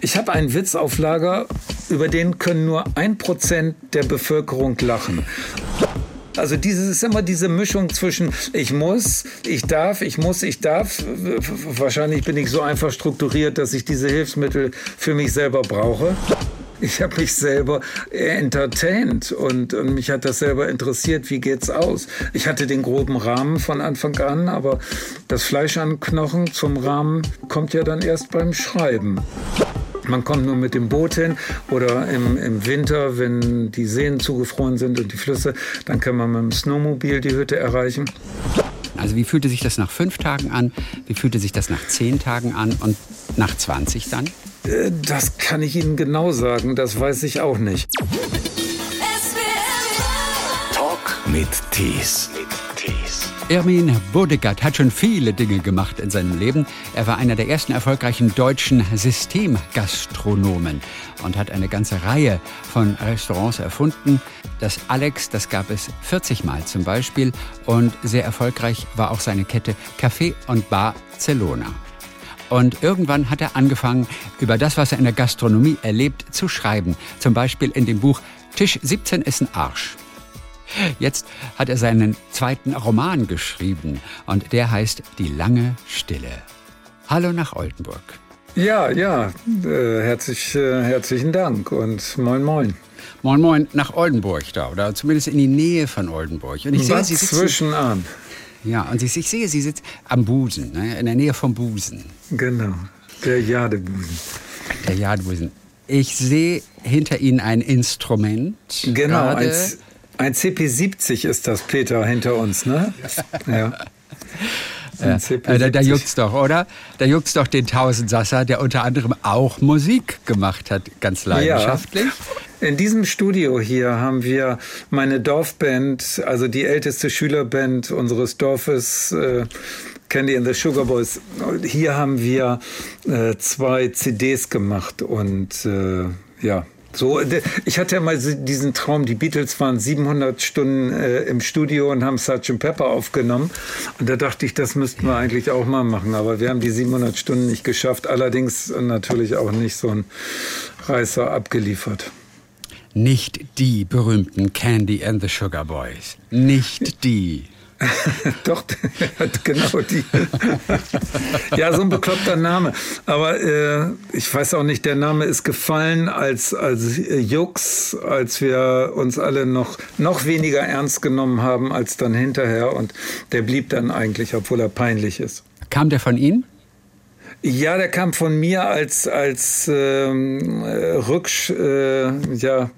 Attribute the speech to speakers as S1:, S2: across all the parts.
S1: Ich habe einen Witz auf Lager, über den können nur ein Prozent der Bevölkerung lachen. Also dieses ist immer diese Mischung zwischen ich muss, ich darf, ich muss, ich darf. Wahrscheinlich bin ich so einfach strukturiert, dass ich diese Hilfsmittel für mich selber brauche. Ich habe mich selber entertained und, und, mich hat das selber interessiert, wie geht's aus. Ich hatte den groben Rahmen von Anfang an, aber das Fleisch an Knochen zum Rahmen kommt ja dann erst beim Schreiben. Man kommt nur mit dem Boot hin oder im, im Winter, wenn die Seen zugefroren sind und die Flüsse, dann kann man mit dem Snowmobil die Hütte erreichen.
S2: Also wie fühlte sich das nach fünf Tagen an? Wie fühlte sich das nach zehn Tagen an und nach 20 dann?
S1: Äh, das kann ich Ihnen genau sagen, das weiß ich auch nicht.
S3: Talk mit Tees.
S2: Ermin Bodegard hat schon viele Dinge gemacht in seinem Leben. Er war einer der ersten erfolgreichen deutschen Systemgastronomen und hat eine ganze Reihe von Restaurants erfunden. Das Alex, das gab es 40 Mal zum Beispiel und sehr erfolgreich war auch seine Kette Café und Bar Barcelona. Und irgendwann hat er angefangen, über das, was er in der Gastronomie erlebt, zu schreiben. Zum Beispiel in dem Buch Tisch 17 ist ein Arsch. Jetzt hat er seinen zweiten Roman geschrieben und der heißt Die lange Stille. Hallo nach Oldenburg.
S1: Ja, ja, äh, herzlich, äh, herzlichen Dank und moin, moin.
S2: Moin, moin nach Oldenburg da oder zumindest in die Nähe von Oldenburg.
S1: Und ich sehe, Sie sitzen, zwischen an.
S2: Ja, und ich, ich sehe, Sie sitzen am Busen, ne, in der Nähe vom Busen.
S1: Genau, der Jadebusen.
S2: Der Jadebusen. Ich sehe hinter Ihnen ein Instrument.
S1: Genau, als ein CP70 ist das, Peter, hinter uns, ne? Ja.
S2: Ja, äh, da, da juckt's doch, oder? Da juckt's doch den Tausendsasser, der unter anderem auch Musik gemacht hat, ganz leidenschaftlich.
S1: Ja. In diesem Studio hier haben wir meine Dorfband, also die älteste Schülerband unseres Dorfes, äh, Candy and the Sugar Boys. Hier haben wir äh, zwei CDs gemacht und äh, ja, so, ich hatte ja mal diesen Traum, die Beatles waren 700 Stunden äh, im Studio und haben Sgt. Pepper aufgenommen. Und da dachte ich, das müssten wir eigentlich auch mal machen. Aber wir haben die 700 Stunden nicht geschafft. Allerdings natürlich auch nicht so ein Reißer abgeliefert.
S2: Nicht die berühmten Candy and the Sugar Boys. Nicht die.
S1: Doch, genau die. ja, so ein bekloppter Name. Aber äh, ich weiß auch nicht, der Name ist gefallen als, als Jux, als wir uns alle noch, noch weniger ernst genommen haben als dann hinterher. Und der blieb dann eigentlich, obwohl er peinlich ist.
S2: Kam der von Ihnen?
S1: Ja, der kam von mir als als ähm, Rücksch, äh, ja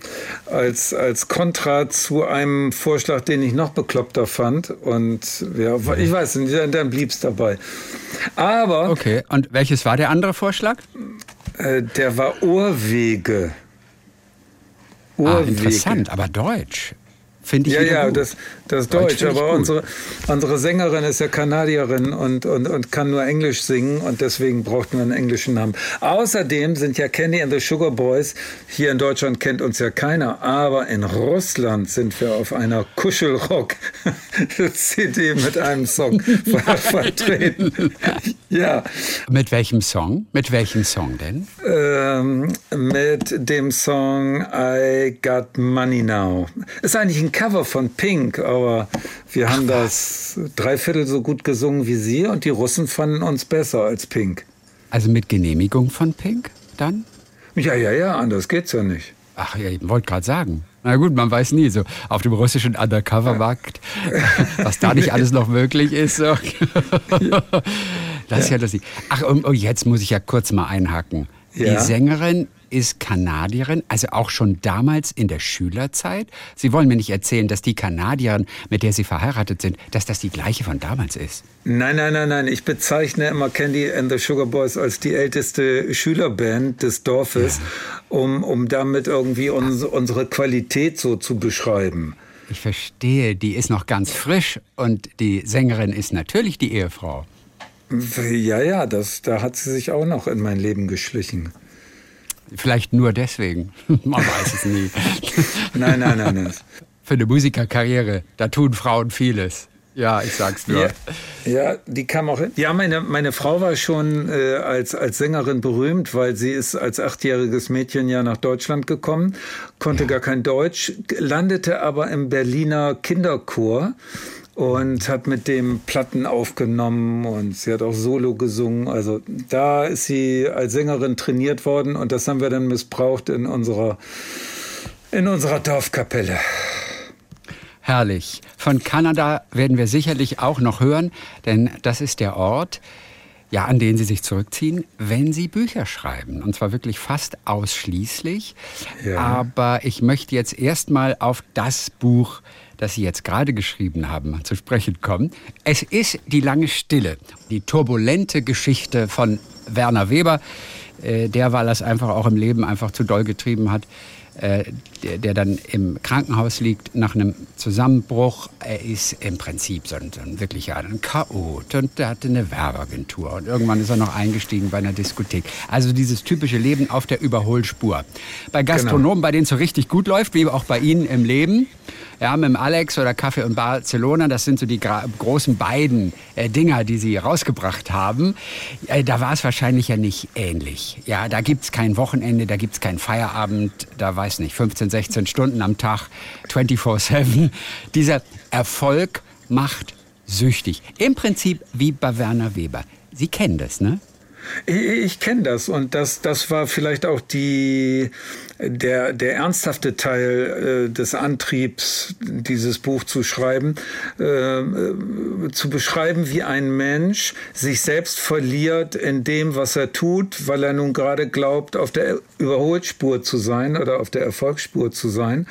S1: als als Kontra zu einem Vorschlag, den ich noch bekloppter fand und ja, ich weiß nicht, dann blieb's dabei. Aber
S2: okay. Und welches war der andere Vorschlag?
S1: Äh, der war Ohrwege.
S2: Ah, Ohrwege. Ah, interessant, aber deutsch. Finde ich
S1: ja, ja, das, das ist Deutsch, Deutsch aber unsere, unsere Sängerin ist ja Kanadierin und, und, und kann nur Englisch singen und deswegen braucht man einen englischen Namen. Außerdem sind ja Kenny and the Sugar Boys, hier in Deutschland kennt uns ja keiner, aber in Russland sind wir auf einer Kuschelrock-CD mit einem Song vertreten. ja.
S2: Mit welchem Song? Mit welchem Song denn?
S1: Ähm, mit dem Song I Got Money Now. Ist eigentlich ein Cover von Pink, aber wir haben das dreiviertel so gut gesungen wie Sie und die Russen fanden uns besser als Pink.
S2: Also mit Genehmigung von Pink dann?
S1: Ja, ja, ja, anders geht's ja nicht.
S2: Ach ja, ich wollte gerade sagen. Na gut, man weiß nie, so auf dem russischen Undercover-Markt, was da nicht alles noch möglich ist. So. Das ist ja lustig. Ach, und jetzt muss ich ja kurz mal einhaken. Ja. Die Sängerin ist Kanadierin, also auch schon damals in der Schülerzeit. Sie wollen mir nicht erzählen, dass die Kanadierin, mit der Sie verheiratet sind, dass das die gleiche von damals ist.
S1: Nein, nein, nein, nein. Ich bezeichne immer Candy and the Sugar Boys als die älteste Schülerband des Dorfes, ja. um, um damit irgendwie uns, unsere Qualität so zu beschreiben.
S2: Ich verstehe, die ist noch ganz frisch und die Sängerin ist natürlich die Ehefrau.
S1: Ja, ja, das, da hat sie sich auch noch in mein Leben geschlichen.
S2: Vielleicht nur deswegen. Man weiß es nie.
S1: nein, nein, nein, nein.
S2: Für eine Musikerkarriere, da tun Frauen vieles. Ja, ich sag's nur.
S1: Ja, ja, die kam auch. Ja, meine, meine Frau war schon äh, als, als Sängerin berühmt, weil sie ist als achtjähriges Mädchen ja nach Deutschland gekommen, konnte ja. gar kein Deutsch, landete aber im Berliner Kinderchor und hat mit dem Platten aufgenommen und sie hat auch Solo gesungen. Also da ist sie als Sängerin trainiert worden und das haben wir dann missbraucht in unserer, in unserer Dorfkapelle.
S2: Herrlich. Von Kanada werden wir sicherlich auch noch hören, denn das ist der Ort, ja, an den Sie sich zurückziehen, wenn Sie Bücher schreiben. Und zwar wirklich fast ausschließlich. Ja. Aber ich möchte jetzt erstmal auf das Buch, das Sie jetzt gerade geschrieben haben, zu sprechen kommen. Es ist Die lange Stille, die turbulente Geschichte von Werner Weber, äh, der, weil er es einfach auch im Leben einfach zu doll getrieben hat, der, der, dann im Krankenhaus liegt nach einem Zusammenbruch. Er ist im Prinzip so ein, so ein wirklicher ein Chaot und der hatte eine Werbeagentur und irgendwann ist er noch eingestiegen bei einer Diskothek. Also dieses typische Leben auf der Überholspur. Bei Gastronomen, genau. bei denen es so richtig gut läuft, wie auch bei Ihnen im Leben, ja, mit dem Alex oder Kaffee und Barcelona, das sind so die großen beiden äh, Dinger, die sie rausgebracht haben. Äh, da war es wahrscheinlich ja nicht ähnlich. Ja, da gibt es kein Wochenende, da gibt es keinen Feierabend, da weiß nicht, 15, 16 Stunden am Tag, 24-7. Dieser Erfolg macht süchtig. Im Prinzip wie bei Werner Weber. Sie kennen das, ne?
S1: Ich, ich kenne das und das, das war vielleicht auch die, der, der ernsthafte Teil äh, des Antriebs, dieses Buch zu schreiben, äh, äh, zu beschreiben, wie ein Mensch sich selbst verliert in dem, was er tut, weil er nun gerade glaubt, auf der Überholspur zu sein oder auf der Erfolgsspur zu sein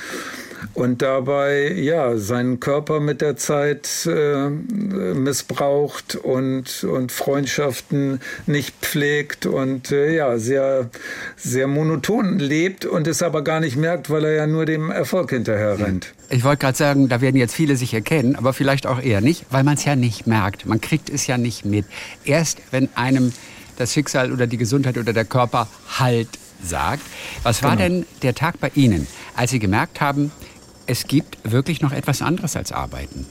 S1: und dabei ja seinen Körper mit der Zeit äh, missbraucht und, und Freundschaften nicht pflegt und äh, ja sehr, sehr monoton lebt und es aber gar nicht merkt, weil er ja nur dem Erfolg hinterher rennt.
S2: Ich wollte gerade sagen, da werden jetzt viele sich erkennen, aber vielleicht auch eher nicht, weil man es ja nicht merkt. Man kriegt es ja nicht mit. Erst wenn einem das Schicksal oder die Gesundheit oder der Körper Halt sagt. Was war genau. denn der Tag bei Ihnen, als Sie gemerkt haben, es gibt wirklich noch etwas anderes als Arbeiten.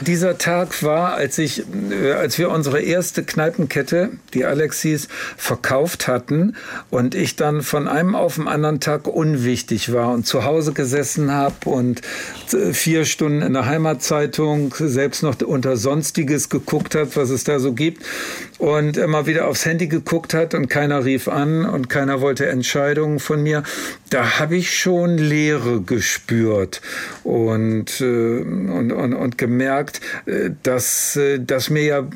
S1: Dieser Tag war, als ich, äh, als wir unsere erste Kneipenkette, die Alexis, verkauft hatten und ich dann von einem auf den anderen Tag unwichtig war und zu Hause gesessen habe und äh, vier Stunden in der Heimatzeitung selbst noch unter Sonstiges geguckt hat, was es da so gibt und immer wieder aufs Handy geguckt hat und keiner rief an und keiner wollte Entscheidungen von mir. Da habe ich schon Leere gespürt und, äh, und, und, und gemerkt, äh, dass, äh, dass mir ja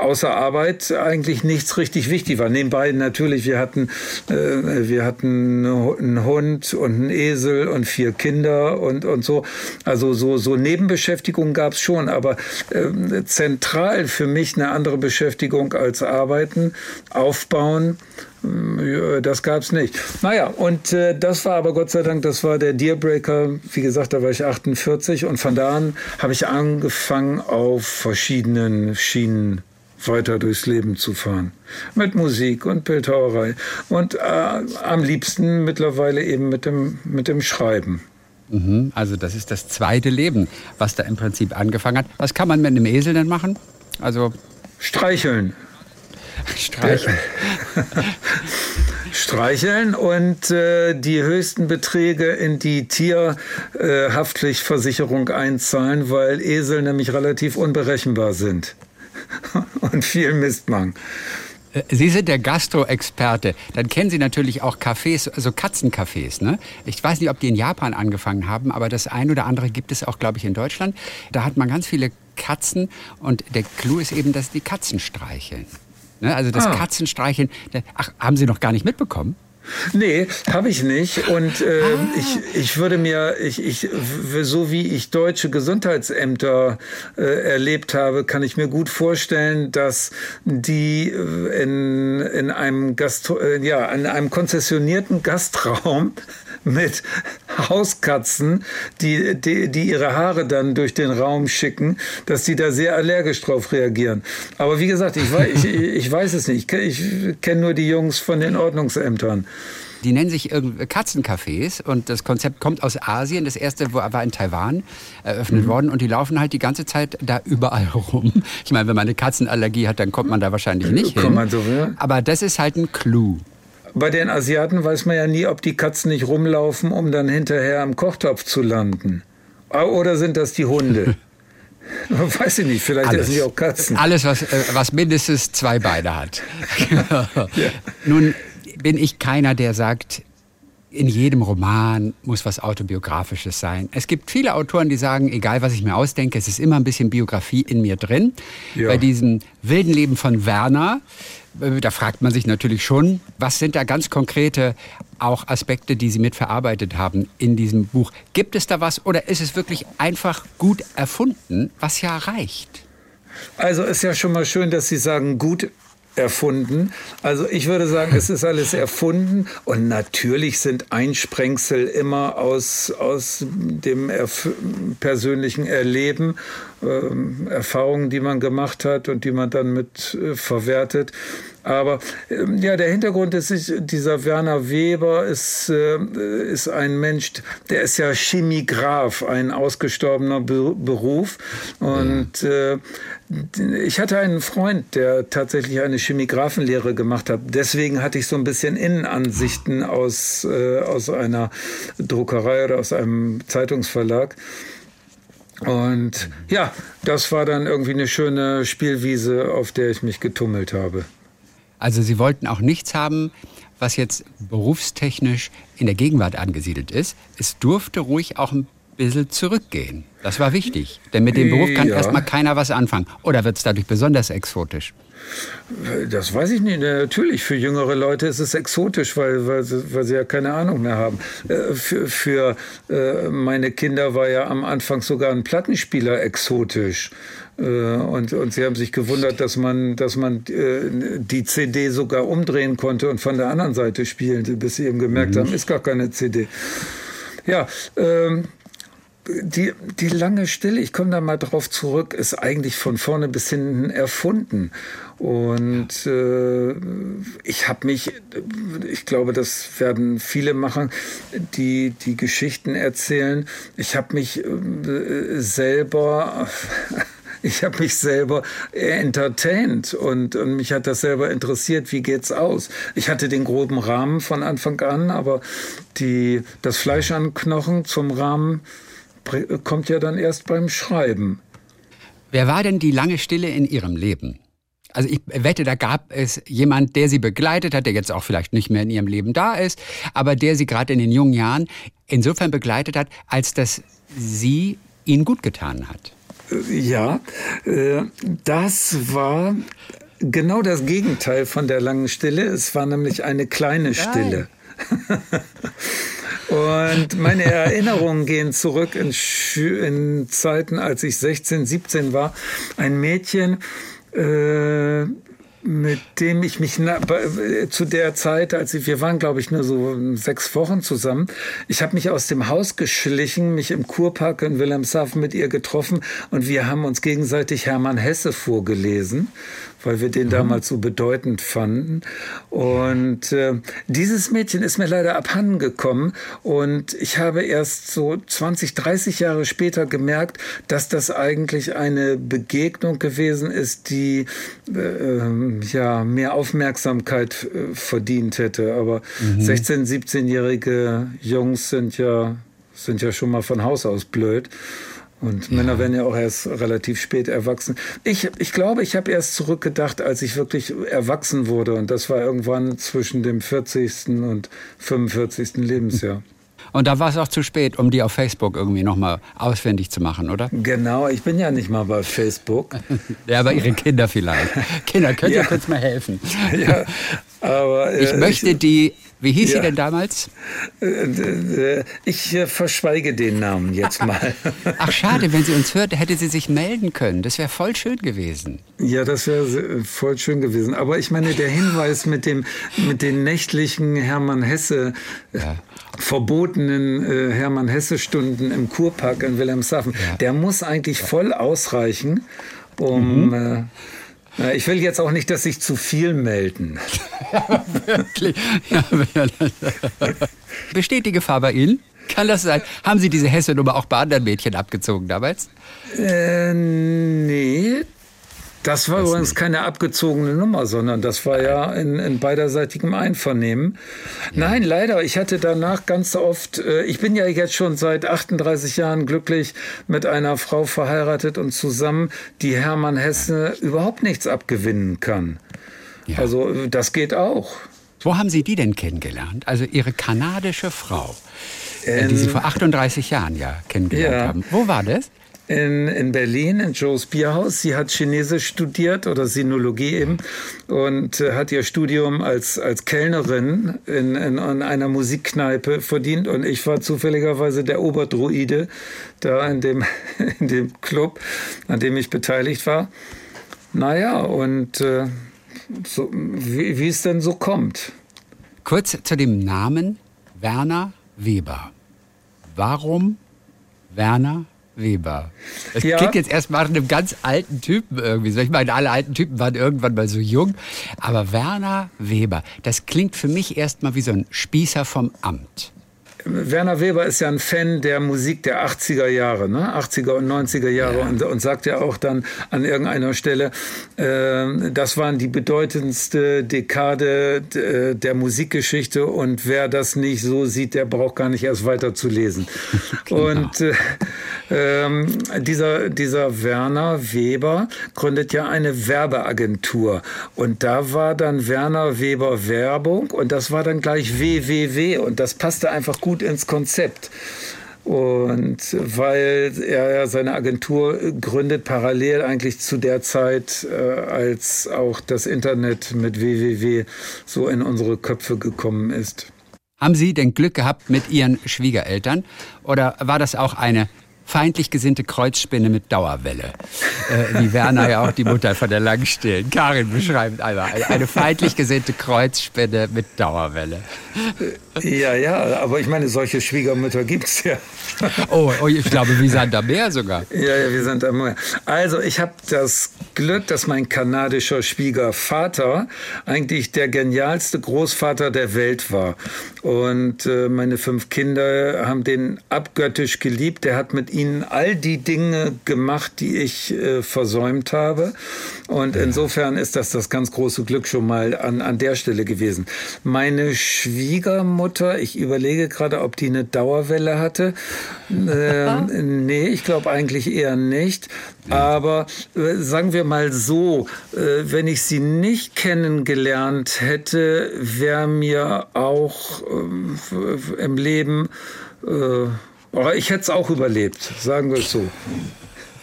S1: außer Arbeit eigentlich nichts richtig wichtig war. Nebenbei natürlich, wir hatten, wir hatten einen Hund und einen Esel und vier Kinder und, und so. Also so, so Nebenbeschäftigungen gab es schon, aber zentral für mich eine andere Beschäftigung als Arbeiten, Aufbauen. Das gab es nicht. Naja, und äh, das war aber Gott sei Dank, das war der Dealbreaker. Wie gesagt, da war ich 48 und von da an habe ich angefangen, auf verschiedenen Schienen weiter durchs Leben zu fahren. Mit Musik und Bildhauerei. Und äh, am liebsten mittlerweile eben mit dem, mit dem Schreiben.
S2: Mhm, also das ist das zweite Leben, was da im Prinzip angefangen hat. Was kann man mit einem Esel denn machen? Also
S1: Streicheln.
S2: Streicheln.
S1: Streicheln und äh, die höchsten Beträge in die Tierhaftpflichtversicherung äh, einzahlen, weil Esel nämlich relativ unberechenbar sind und viel Mist machen.
S2: Äh, Sie sind der Gastro-Experte. Dann kennen Sie natürlich auch Cafés, also Katzencafés. Ne? Ich weiß nicht, ob die in Japan angefangen haben, aber das ein oder andere gibt es auch, glaube ich, in Deutschland. Da hat man ganz viele Katzen und der Clou ist eben, dass die Katzen streicheln. Ne? Also das ah. Katzenstreicheln, ach, haben Sie noch gar nicht mitbekommen?
S1: Nee, habe ich nicht. Und äh, ah. ich, ich würde mir, ich, ich, so wie ich deutsche Gesundheitsämter äh, erlebt habe, kann ich mir gut vorstellen, dass die äh, in, in, einem, Gastro, äh, ja, in einem konzessionierten Gastraum mit Hauskatzen, die, die, die ihre Haare dann durch den Raum schicken, dass die da sehr allergisch drauf reagieren. Aber wie gesagt, ich weiß, ich, ich weiß es nicht. Ich, ich kenne nur die Jungs von den Ordnungsämtern.
S2: Die nennen sich Katzencafés und das Konzept kommt aus Asien. Das erste war in Taiwan eröffnet mhm. worden und die laufen halt die ganze Zeit da überall rum. Ich meine, wenn man eine Katzenallergie hat, dann kommt man da wahrscheinlich nicht hin. So, ja. Aber das ist halt ein Clou.
S1: Bei den Asiaten weiß man ja nie, ob die Katzen nicht rumlaufen, um dann hinterher am Kochtopf zu landen. Oder sind das die Hunde? Weiß ich nicht, vielleicht Alles. essen sie auch Katzen.
S2: Alles, was, äh, was mindestens zwei Beine hat. ja. Nun bin ich keiner, der sagt, in jedem Roman muss was Autobiografisches sein. Es gibt viele Autoren, die sagen, egal was ich mir ausdenke, es ist immer ein bisschen Biografie in mir drin. Ja. Bei diesem wilden Leben von Werner, da fragt man sich natürlich schon, was sind da ganz konkrete auch Aspekte, die Sie mitverarbeitet haben in diesem Buch. Gibt es da was oder ist es wirklich einfach gut erfunden, was ja reicht?
S1: Also ist ja schon mal schön, dass Sie sagen, gut erfunden. Also ich würde sagen, es ist alles erfunden und natürlich sind Einsprengsel immer aus, aus dem erf persönlichen Erleben, äh, Erfahrungen, die man gemacht hat und die man dann mit äh, verwertet. Aber ähm, ja, der Hintergrund ist, dieser Werner Weber ist, äh, ist ein Mensch, der ist ja Chemigraph, ein ausgestorbener Be Beruf. Und äh, ich hatte einen Freund, der tatsächlich eine Chemigraphenlehre gemacht hat. Deswegen hatte ich so ein bisschen Innenansichten aus, äh, aus einer Druckerei oder aus einem Zeitungsverlag. Und ja, das war dann irgendwie eine schöne Spielwiese, auf der ich mich getummelt habe.
S2: Also Sie wollten auch nichts haben, was jetzt berufstechnisch in der Gegenwart angesiedelt ist. Es durfte ruhig auch ein bisschen zurückgehen. Das war wichtig, denn mit dem Beruf kann ja. erstmal keiner was anfangen. Oder wird es dadurch besonders exotisch?
S1: Das weiß ich nicht. Natürlich, für jüngere Leute ist es exotisch, weil, weil, sie, weil sie ja keine Ahnung mehr haben. Äh, für, für äh, meine Kinder war ja am Anfang sogar ein Plattenspieler exotisch. Äh, und, und sie haben sich gewundert, dass man, dass man die CD sogar umdrehen konnte und von der anderen Seite spielen, bis sie eben gemerkt mhm. haben, ist gar keine CD. Ja, ähm, die, die lange Stille, ich komme da mal drauf zurück, ist eigentlich von vorne bis hinten erfunden. Und äh, ich habe mich, ich glaube, das werden viele machen, die die Geschichten erzählen. Ich habe mich äh, selber ich habe mich selber entertained und, und mich hat das selber interessiert, wie geht's aus. Ich hatte den groben Rahmen von Anfang an, aber die, das Fleisch an Knochen zum Rahmen kommt ja dann erst beim Schreiben.
S2: Wer war denn die lange Stille in Ihrem Leben? Also ich wette, da gab es jemand, der sie begleitet hat, der jetzt auch vielleicht nicht mehr in ihrem Leben da ist, aber der sie gerade in den jungen Jahren insofern begleitet hat, als dass sie ihnen gut getan hat.
S1: Ja, äh, das war genau das Gegenteil von der langen Stille. Es war nämlich eine kleine Stille. Und meine Erinnerungen gehen zurück in, in, Zeiten, als ich 16, 17 war. Ein Mädchen, äh, mit dem ich mich na, zu der Zeit, als wir waren, glaube ich, nur so sechs Wochen zusammen. Ich habe mich aus dem Haus geschlichen, mich im Kurpark in Wilhelmshaven mit ihr getroffen und wir haben uns gegenseitig Hermann Hesse vorgelesen weil wir den mhm. damals so bedeutend fanden. Und äh, dieses Mädchen ist mir leider abhanden gekommen und ich habe erst so 20, 30 Jahre später gemerkt, dass das eigentlich eine Begegnung gewesen ist, die äh, ja mehr Aufmerksamkeit äh, verdient hätte. Aber mhm. 16, 17-jährige Jungs sind ja sind ja schon mal von Haus aus blöd. Und ja. Männer werden ja auch erst relativ spät erwachsen. Ich, ich glaube, ich habe erst zurückgedacht, als ich wirklich erwachsen wurde. Und das war irgendwann zwischen dem 40. und 45. Lebensjahr.
S2: Und da war es auch zu spät, um die auf Facebook irgendwie nochmal ausfindig zu machen, oder?
S1: Genau, ich bin ja nicht mal bei Facebook.
S2: ja, aber Ihre Kinder vielleicht. Kinder, könnt ihr ja. kurz mal helfen?
S1: ja,
S2: Aber, äh, ich möchte ich, die wie hieß ja. sie denn damals? Äh,
S1: äh, ich äh, verschweige den Namen jetzt mal.
S2: Ach schade, wenn sie uns hört, hätte sie sich melden können. Das wäre voll schön gewesen.
S1: Ja, das wäre voll schön gewesen. Aber ich meine, der Hinweis mit, dem, mit den nächtlichen Hermann Hesse, ja. Verbotenen äh, Hermann Hesse-Stunden im Kurpark in Wilhelmshaven, ja. der muss eigentlich voll ausreichen, um... Mhm. Äh, ich will jetzt auch nicht, dass sich zu viel melden.
S2: ja, wirklich. Besteht die Gefahr bei Ihnen? Kann das sein? Haben Sie diese Hesse-Nummer auch bei anderen Mädchen abgezogen damals?
S1: Äh, nee, das war übrigens nicht. keine abgezogene Nummer, sondern das war ja in, in beiderseitigem Einvernehmen. Ja. Nein, leider. Ich hatte danach ganz oft, äh, ich bin ja jetzt schon seit 38 Jahren glücklich mit einer Frau verheiratet und zusammen, die Hermann Hesse überhaupt nichts abgewinnen kann. Ja. Also äh, das geht auch.
S2: Wo haben Sie die denn kennengelernt? Also Ihre kanadische Frau, ähm, die Sie vor 38 Jahren ja kennengelernt ja. haben. Wo war das?
S1: In, in Berlin, in Joes Bierhaus. Sie hat Chinesisch studiert oder Sinologie eben und äh, hat ihr Studium als, als Kellnerin in, in, in, einer Musikkneipe verdient. Und ich war zufälligerweise der Oberdruide da in dem, in dem Club, an dem ich beteiligt war. Naja, und äh, so, wie, wie es denn so kommt.
S2: Kurz zu dem Namen Werner Weber. Warum Werner Weber. Das ja. klingt jetzt erstmal nach einem ganz alten Typen irgendwie. Ich meine, alle alten Typen waren irgendwann mal so jung. Aber Werner Weber, das klingt für mich erstmal wie so ein Spießer vom Amt.
S1: Werner Weber ist ja ein Fan der Musik der 80er Jahre, ne? 80er und 90er Jahre ja. und, und, sagt ja auch dann an irgendeiner Stelle, äh, das waren die bedeutendste Dekade äh, der Musikgeschichte und wer das nicht so sieht, der braucht gar nicht erst weiter zu lesen. genau. Und äh, ähm, dieser, dieser Werner Weber gründet ja eine Werbeagentur und da war dann Werner Weber Werbung und das war dann gleich WWW und das passte einfach gut ins Konzept. Und weil er ja seine Agentur gründet, parallel eigentlich zu der Zeit, äh, als auch das Internet mit WWW so in unsere Köpfe gekommen ist.
S2: Haben Sie denn Glück gehabt mit Ihren Schwiegereltern oder war das auch eine feindlich gesinnte Kreuzspinne mit Dauerwelle. Äh, wie Werner ja auch die Mutter von der Langstillen. Karin beschreibt einmal eine feindlich gesinnte Kreuzspinne mit Dauerwelle.
S1: Ja, ja, aber ich meine, solche Schwiegermütter gibt es ja.
S2: Oh, oh, ich glaube, wir sind da mehr sogar.
S1: Ja, ja, wir sind da mehr. Also, ich habe das Glück, dass mein kanadischer Schwiegervater eigentlich der genialste Großvater der Welt war. Und äh, meine fünf Kinder haben den abgöttisch geliebt. Der hat mit ihnen all die Dinge gemacht, die ich äh, versäumt habe. Und insofern ist das das ganz große Glück schon mal an, an der Stelle gewesen. Meine Schwiegermutter, ich überlege gerade, ob die eine Dauerwelle hatte. Ähm, nee, ich glaube eigentlich eher nicht. Aber äh, sagen wir mal so, äh, wenn ich sie nicht kennengelernt hätte, wäre mir auch äh, im Leben, äh, ich hätte es auch überlebt, sagen wir es so.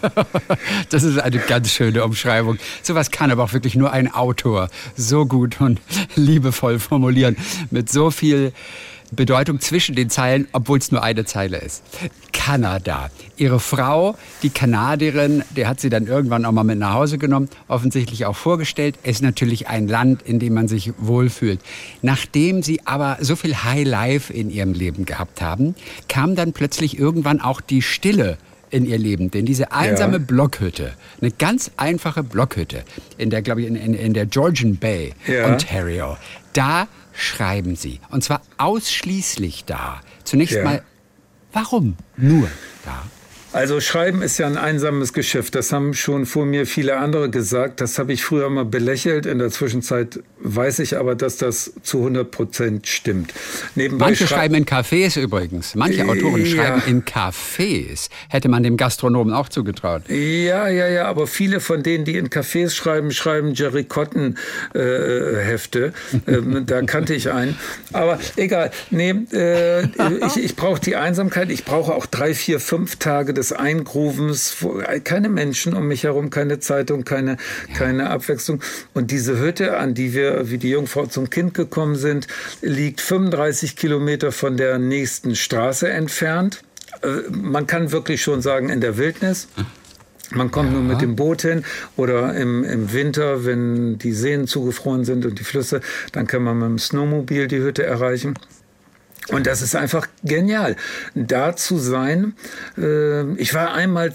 S2: Das ist eine ganz schöne Umschreibung. Sowas kann aber auch wirklich nur ein Autor so gut und liebevoll formulieren. Mit so viel Bedeutung zwischen den Zeilen, obwohl es nur eine Zeile ist. Kanada. Ihre Frau, die Kanadierin, der hat sie dann irgendwann auch mal mit nach Hause genommen, offensichtlich auch vorgestellt. Es ist natürlich ein Land, in dem man sich wohlfühlt. Nachdem sie aber so viel High Life in ihrem Leben gehabt haben, kam dann plötzlich irgendwann auch die Stille in ihr Leben. Denn diese einsame ja. Blockhütte, eine ganz einfache Blockhütte in der, glaube ich, in, in, in der Georgian Bay, ja. Ontario, da schreiben Sie. Und zwar ausschließlich da. Zunächst ja. mal, warum nur da?
S1: Also Schreiben ist ja ein einsames Geschäft. Das haben schon vor mir viele andere gesagt. Das habe ich früher mal belächelt. In der Zwischenzeit weiß ich aber, dass das zu 100 Prozent stimmt.
S2: Nebenbei Manche schreiben in Cafés übrigens. Manche Autoren ja. schreiben in Cafés. Hätte man dem Gastronomen auch zugetraut.
S1: Ja, ja, ja. Aber viele von denen, die in Cafés schreiben, schreiben Jerry Cotton äh, Hefte. ähm, da kannte ich einen. Aber egal. Nee, äh, ich, ich brauche die Einsamkeit. Ich brauche auch drei, vier, fünf Tage des Eingruvens, keine Menschen um mich herum, keine Zeitung, keine, ja. keine Abwechslung. Und diese Hütte, an die wir wie die Jungfrau zum Kind gekommen sind, liegt 35 Kilometer von der nächsten Straße entfernt. Äh, man kann wirklich schon sagen, in der Wildnis. Man kommt ja. nur mit dem Boot hin oder im, im Winter, wenn die Seen zugefroren sind und die Flüsse, dann kann man mit dem Snowmobil die Hütte erreichen. Und das ist einfach genial, da zu sein. Ähm, ich war einmal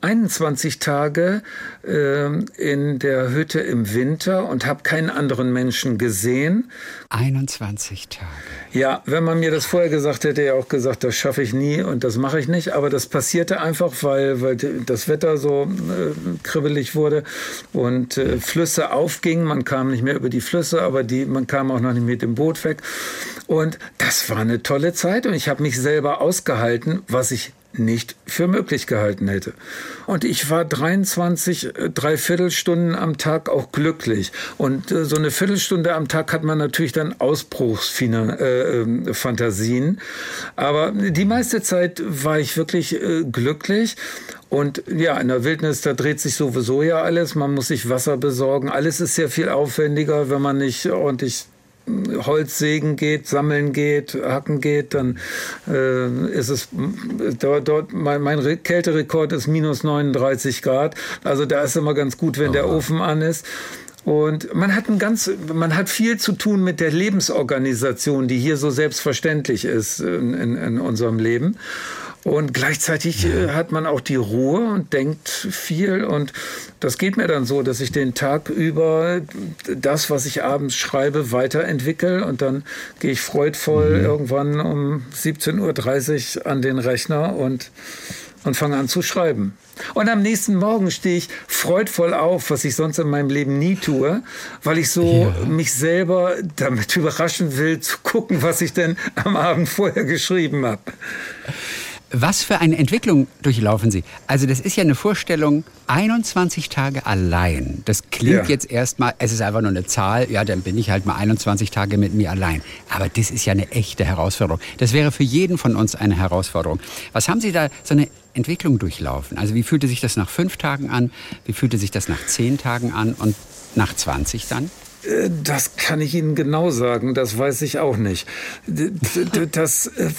S1: 21 Tage ähm, in der Hütte im Winter und habe keinen anderen Menschen gesehen.
S2: 21 Tage.
S1: Ja, wenn man mir das vorher gesagt hätte, ja auch gesagt, das schaffe ich nie und das mache ich nicht. Aber das passierte einfach, weil, weil das Wetter so äh, kribbelig wurde und äh, Flüsse aufgingen. Man kam nicht mehr über die Flüsse, aber die, man kam auch noch nicht mit dem Boot weg. Und das war eine tolle Zeit und ich habe mich selber ausgehalten, was ich nicht für möglich gehalten hätte. Und ich war 23, äh, drei Viertelstunden am Tag auch glücklich. Und äh, so eine Viertelstunde am Tag hat man natürlich dann Ausbruchsfantasien. Äh, Aber die meiste Zeit war ich wirklich glücklich. Und ja, in der Wildnis, da dreht sich sowieso ja alles. Man muss sich Wasser besorgen. Alles ist sehr viel aufwendiger, wenn man nicht ordentlich Holz sägen geht, sammeln geht, hacken geht, dann äh, ist es dort, dort mein, mein Kälterekord ist minus 39 Grad. Also da ist immer ganz gut, wenn oh. der Ofen an ist. Und man hat ein ganz, man hat viel zu tun mit der Lebensorganisation, die hier so selbstverständlich ist in, in, in unserem Leben. Und gleichzeitig äh, hat man auch die Ruhe und denkt viel. Und das geht mir dann so, dass ich den Tag über das, was ich abends schreibe, weiterentwickle. Und dann gehe ich freudvoll mhm. irgendwann um 17.30 Uhr an den Rechner und, und fange an zu schreiben. Und am nächsten Morgen stehe ich freudvoll auf, was ich sonst in meinem Leben nie tue, weil ich so ja. mich selber damit überraschen will, zu gucken, was ich denn am Abend vorher geschrieben habe.
S2: Was für eine Entwicklung durchlaufen Sie? Also das ist ja eine Vorstellung, 21 Tage allein. Das klingt ja. jetzt erstmal, es ist einfach nur eine Zahl, ja, dann bin ich halt mal 21 Tage mit mir allein. Aber das ist ja eine echte Herausforderung. Das wäre für jeden von uns eine Herausforderung. Was haben Sie da so eine Entwicklung durchlaufen? Also wie fühlte sich das nach fünf Tagen an? Wie fühlte sich das nach zehn Tagen an und nach 20 dann?
S1: Äh, das kann ich Ihnen genau sagen, das weiß ich auch nicht. Das, äh,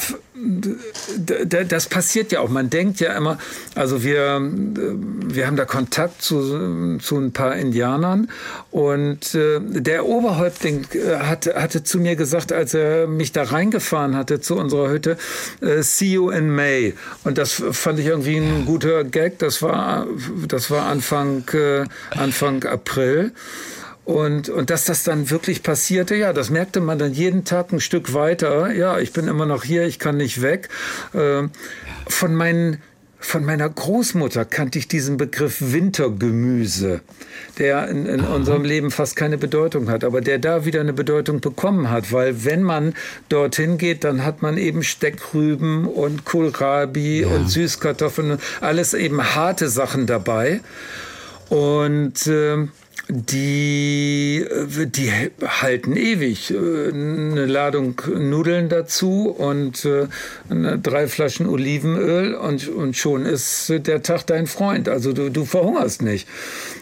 S1: das passiert ja auch. Man denkt ja immer, also wir, wir haben da Kontakt zu, zu ein paar Indianern und äh, der Oberhäuptling hatte, hatte zu mir gesagt, als er mich da reingefahren hatte zu unserer Hütte, see you in May. Und das fand ich irgendwie ein guter Gag. Das war, das war Anfang, Anfang April. Und, und dass das dann wirklich passierte, ja, das merkte man dann jeden Tag ein Stück weiter. Ja, ich bin immer noch hier, ich kann nicht weg. Ähm, von meinen von meiner Großmutter kannte ich diesen Begriff Wintergemüse, der in, in unserem Leben fast keine Bedeutung hat, aber der da wieder eine Bedeutung bekommen hat, weil wenn man dorthin geht, dann hat man eben Steckrüben und Kohlrabi ja. und Süßkartoffeln, alles eben harte Sachen dabei. Und äh, die, äh, die halten ewig. Äh, eine Ladung Nudeln dazu und äh, drei Flaschen Olivenöl und, und schon ist der Tag dein Freund. Also du, du verhungerst nicht.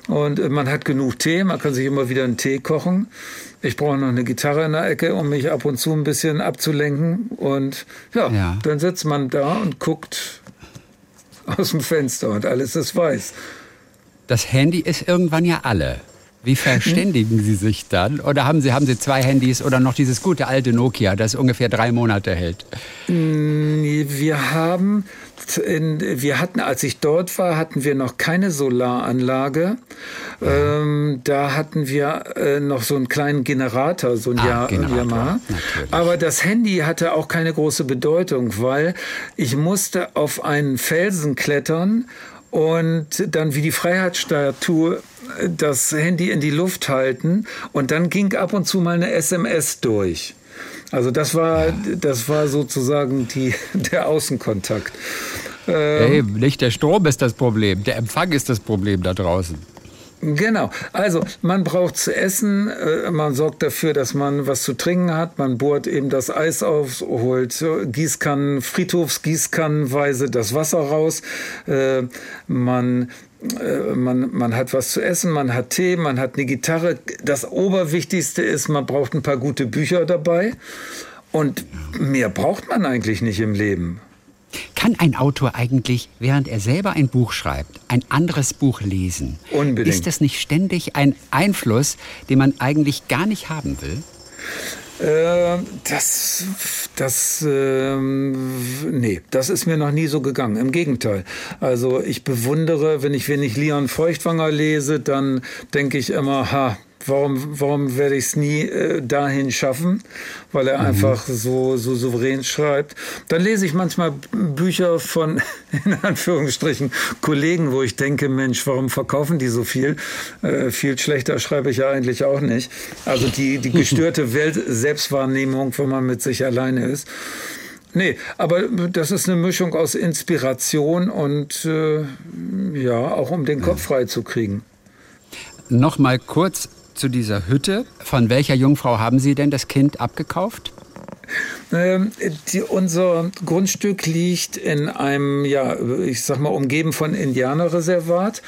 S1: Und man hat genug Tee, man kann sich immer wieder einen Tee kochen. Ich brauche noch eine Gitarre in der Ecke, um mich ab und zu ein bisschen abzulenken. Und ja, ja. dann sitzt man da und guckt aus dem Fenster und alles ist weiß.
S2: Das Handy ist irgendwann ja alle. Wie verständigen Sie sich dann? Oder haben Sie, haben Sie zwei Handys oder noch dieses gute alte Nokia, das ungefähr drei Monate hält?
S1: Mm, wir haben, in, wir hatten, als ich dort war, hatten wir noch keine Solaranlage. Ähm, da hatten wir äh, noch so einen kleinen Generator, so ein ah, Generator, Yamaha. Aber das Handy hatte auch keine große Bedeutung, weil ich musste auf einen Felsen klettern und dann wie die Freiheitsstatue das Handy in die Luft halten und dann ging ab und zu mal eine SMS durch. Also das war, das war sozusagen die, der Außenkontakt.
S2: Ähm, hey, nicht der Strom ist das Problem, der Empfang ist das Problem da draußen.
S1: Genau. Also man braucht zu essen, äh, man sorgt dafür, dass man was zu trinken hat, man bohrt eben das Eis auf, holt Gießkannen, Friedhofsgießkannenweise das Wasser raus, äh, man man, man hat was zu essen, man hat Tee, man hat eine Gitarre. Das Oberwichtigste ist, man braucht ein paar gute Bücher dabei. Und mehr braucht man eigentlich nicht im Leben.
S2: Kann ein Autor eigentlich, während er selber ein Buch schreibt, ein anderes Buch lesen?
S1: Unbedingt.
S2: Ist das nicht ständig ein Einfluss, den man eigentlich gar nicht haben will?
S1: Äh, das, das, äh, nee, das ist mir noch nie so gegangen. Im Gegenteil. Also ich bewundere, wenn ich wenig Leon Feuchtwanger lese, dann denke ich immer, ha, warum, warum werde ich es nie äh, dahin schaffen? Weil er mhm. einfach so, so souverän schreibt. Dann lese ich manchmal Bücher von, in Anführungsstrichen, Kollegen, wo ich denke, Mensch, warum verkaufen die so viel? Äh, viel schlechter schreibe ich ja eigentlich auch nicht. Also die, die gestörte Welt Selbstwahrnehmung, wenn man mit sich alleine ist. Nee, aber das ist eine Mischung aus Inspiration und äh, ja, auch um den Kopf frei zu kriegen.
S2: Nochmal kurz zu dieser Hütte. Von welcher Jungfrau haben Sie denn das Kind abgekauft?
S1: Ähm, die, unser Grundstück liegt in einem, ja, ich sag mal, umgeben von Indianerreservat.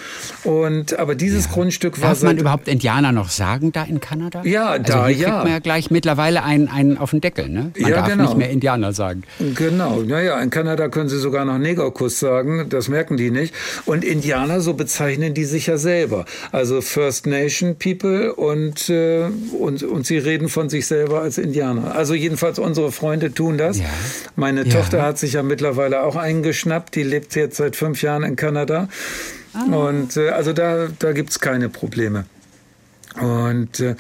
S1: Und, aber dieses ja. Grundstück war.
S2: Darf man überhaupt Indianer noch sagen da in Kanada?
S1: Ja,
S2: also
S1: da,
S2: hier
S1: ja.
S2: kriegt man ja gleich mittlerweile einen, einen auf den Deckel, ne? Man
S1: ja,
S2: darf
S1: genau.
S2: nicht mehr Indianer sagen.
S1: Genau, naja, in Kanada können sie sogar noch Negerkuss sagen, das merken die nicht. Und Indianer, so bezeichnen die sich ja selber. Also First Nation People und, äh, und, und sie reden von sich selber als Indianer. Also jedenfalls unsere Freunde Freunde tun das. Ja. Meine ja. Tochter hat sich ja mittlerweile auch eingeschnappt. Die lebt jetzt seit fünf Jahren in Kanada. Ah. Und äh, also da, da gibt es keine Probleme. Und äh,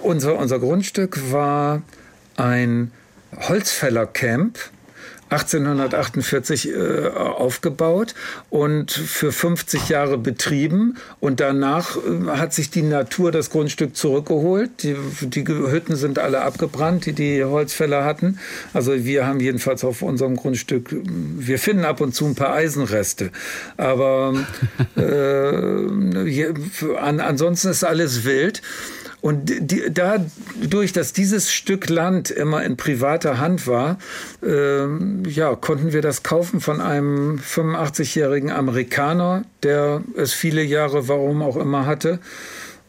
S1: unser, unser Grundstück war ein Holzfällercamp 1848 äh, aufgebaut und für 50 Jahre betrieben. Und danach äh, hat sich die Natur das Grundstück zurückgeholt. Die, die Hütten sind alle abgebrannt, die die Holzfäller hatten. Also wir haben jedenfalls auf unserem Grundstück, wir finden ab und zu ein paar Eisenreste. Aber äh, an, ansonsten ist alles wild. Und die, dadurch, dass dieses Stück Land immer in privater Hand war, äh, ja, konnten wir das kaufen von einem 85-jährigen Amerikaner, der es viele Jahre, warum auch immer, hatte.